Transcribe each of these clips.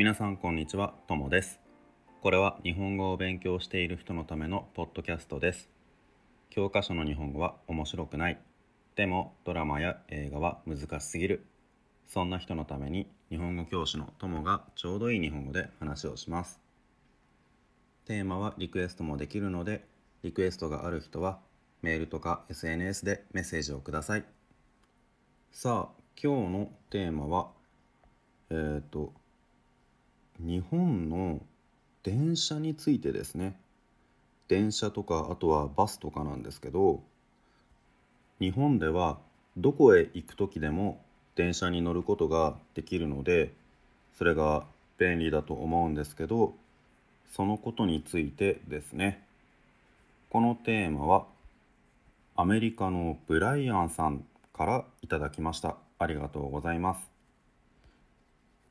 皆さんこんにちは、ともです。これは日本語を勉強している人のためのポッドキャストです。教科書の日本語は面白くない。でもドラマや映画は難しすぎる。そんな人のために日本語教師のともがちょうどいい日本語で話をします。テーマはリクエストもできるので、リクエストがある人はメールとか SNS でメッセージをください。さあ、今日のテーマは、えっ、ー、と、日本の電車についてですね。電車とか、あとはバスとかなんですけど、日本ではどこへ行く時でも電車に乗ることができるので、それが便利だと思うんですけど、そのことについてですね。このテーマはアメリカのブライアンさんからいただきました。ありがとうございます。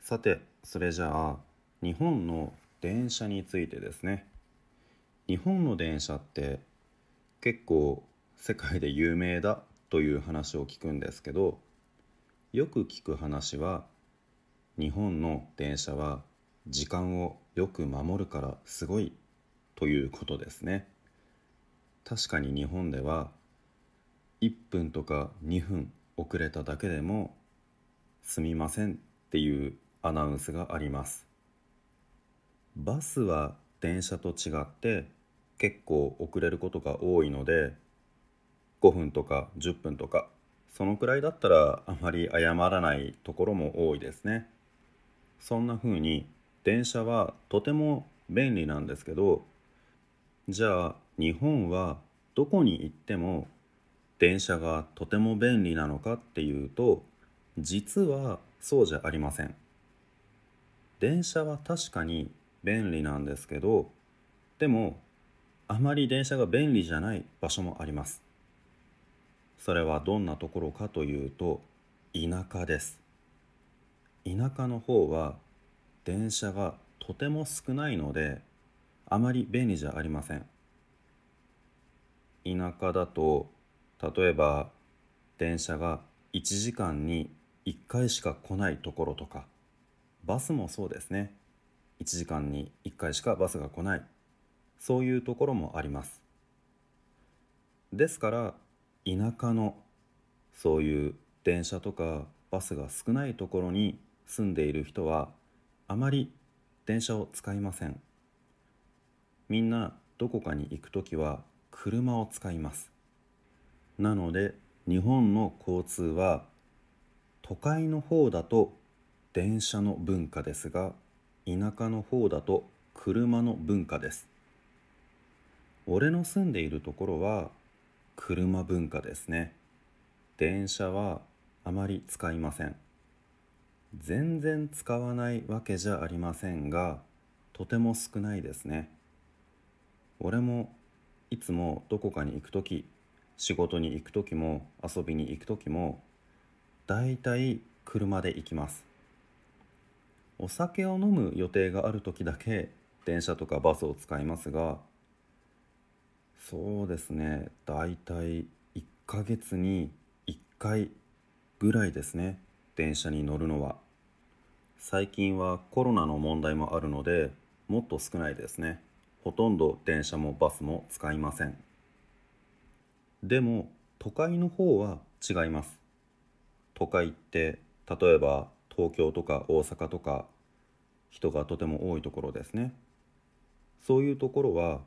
さて、それじゃあ、日本の電車についてですね。日本の電車って結構世界で有名だという話を聞くんですけど、よく聞く話は、日本の電車は時間をよく守るからすごいということですね。確かに日本では1分とか2分遅れただけでもすみませんっていうアナウンスがありますバスは電車と違って結構遅れることが多いので5分とか10分とかそのくらいだったらあまり謝らないところも多いですね。そんな風に電車はとても便利なんですけどじゃあ日本はどこに行っても電車がとても便利なのかっていうと実はそうじゃありません。電車は確かに便利なんですけどでもあまり電車が便利じゃない場所もあります。それはどんなところかというと田舎です。田舎の方は電車がとても少ないのであまり便利じゃありません。田舎だと例えば電車が1時間に1回しか来ないところとかバスもそうですね。1時間に1回しかバスが来ない。そういうところもあります。ですから田舎のそういう電車とかバスが少ないところに住んでいる人はあまり電車を使いません。みんなどこかに行く時は車を使います。なので日本の交通は都会の方だと電車の文化ですが田舎の方だと車の文化です。俺の住んでいるところは車文化ですね。電車はあまり使いません。全然使わないわけじゃありませんがとても少ないですね。俺もいつもどこかに行く時仕事に行く時も遊びに行く時もだいたい車で行きます。お酒を飲む予定がある時だけ電車とかバスを使いますがそうですねだいたい1ヶ月に1回ぐらいですね電車に乗るのは。最近はコロナの問題もあるのでもっと少ないですね。ほとんど電車もバスも使いません。でも都会の方は違います。都会って例えば東京とか大阪とか人がとても多いところですね。そういうところは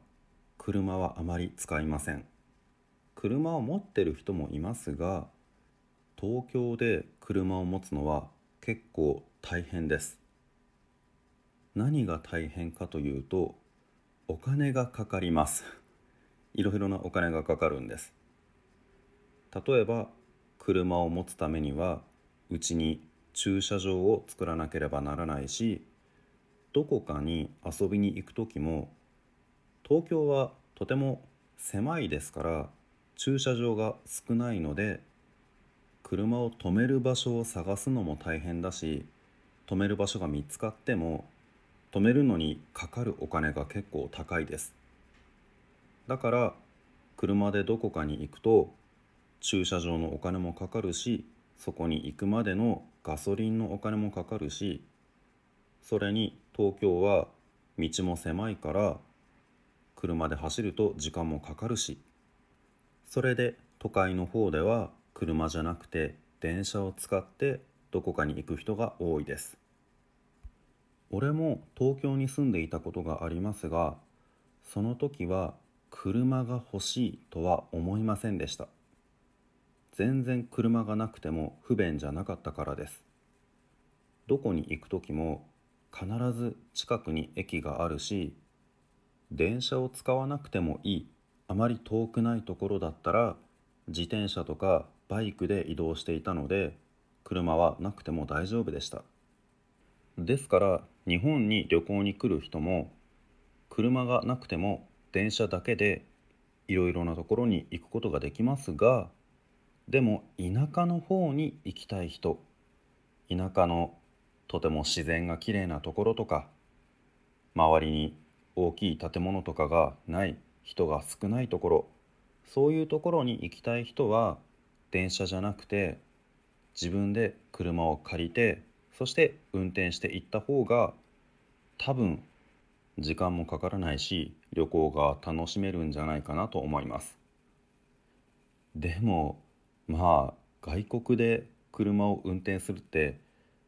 車はあまり使いません。車を持ってる人もいますが東京で車を持つのは結構大変です。何が大変かというとお金がかかります。いろいろなお金がかかるんです。例えば車を持つためにはうちに駐車場を作らなければならないしどこかに遊びに行く時も東京はとても狭いですから駐車場が少ないので車を止める場所を探すのも大変だし止める場所が見つかっても止めるのにかかるお金が結構高いです。だから車でどこかに行くと駐車場のお金もかかるしそこに行くまでのガソリンのお金もかかるしそれに東京は道も狭いから車で走ると時間もかかるしそれで都会の方では車じゃなくて電車を使ってどこかに行く人が多いです。俺も東京に住んでいたことがありますがその時は車が欲しいとは思いませんでした。全然車がなくても不便じゃなかったからです。どこに行く時も必ず近くに駅があるし電車を使わなくてもいいあまり遠くないところだったら自転車とかバイクで移動していたので車はなくても大丈夫でした。ですから日本に旅行に来る人も車がなくても電車だけでいろいろなところに行くことができますがでも田舎の方に行きたい人田舎のとても自然がきれいなところとか周りに大きい建物とかがない人が少ないところそういうところに行きたい人は電車じゃなくて自分で車を借りてそして運転して行った方が多分時間もかからないし旅行が楽しめるんじゃないかなと思います。でもまあ外国で車を運転するって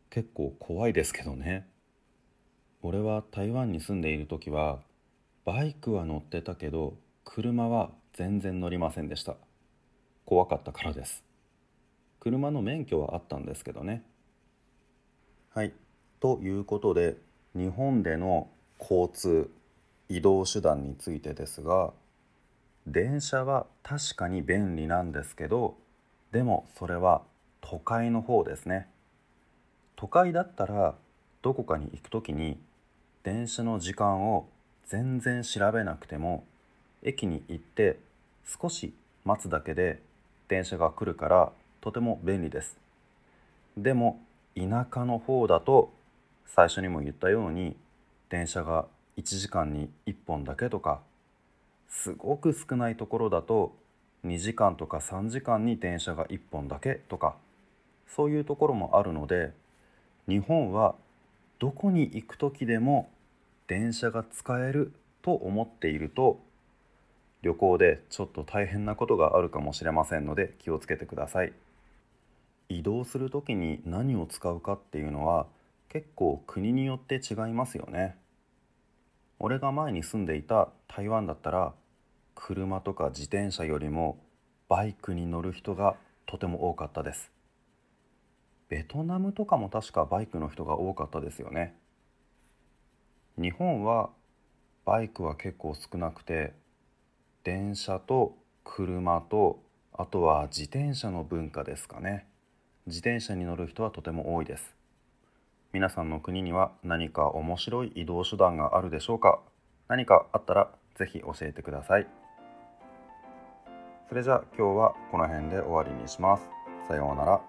結構怖いですけどね。俺は台湾に住んでいる時はバイクは乗ってたけど車は全然乗りませんでした。怖かったからです。車の免許はあったんですけどね。はい。ということで日本での交通移動手段についてですが電車は確かに便利なんですけどでもそれは都会の方ですね。都会だったらどこかに行く時に電車の時間を全然調べなくても駅に行って少し待つだけで電車が来るからとても便利です。でも田舎の方だと最初にも言ったように電車が1時間に1本だけとかすごく少ないところだと2時間とか3時間に電車が1本だけとかそういうところもあるので日本はどこに行く時でも電車が使えると思っていると旅行でちょっと大変なことがあるかもしれませんので気をつけてください。移動する時に何を使うかっていうのは結構国によって違いますよね。俺が前に住んでいた台湾だったら車とか自転車よりもバイクに乗る人がとても多かったです。ベトナムとかも確かバイクの人が多かったですよね。日本はバイクは結構少なくて電車と車とあとは自転車の文化ですかね。自転車に乗る人はとても多いです。皆さんの国には何か面白い移動手段があるでしょうか。何かあったらぜひ教えてください。それじゃあ今日はこの辺で終わりにします。さようなら。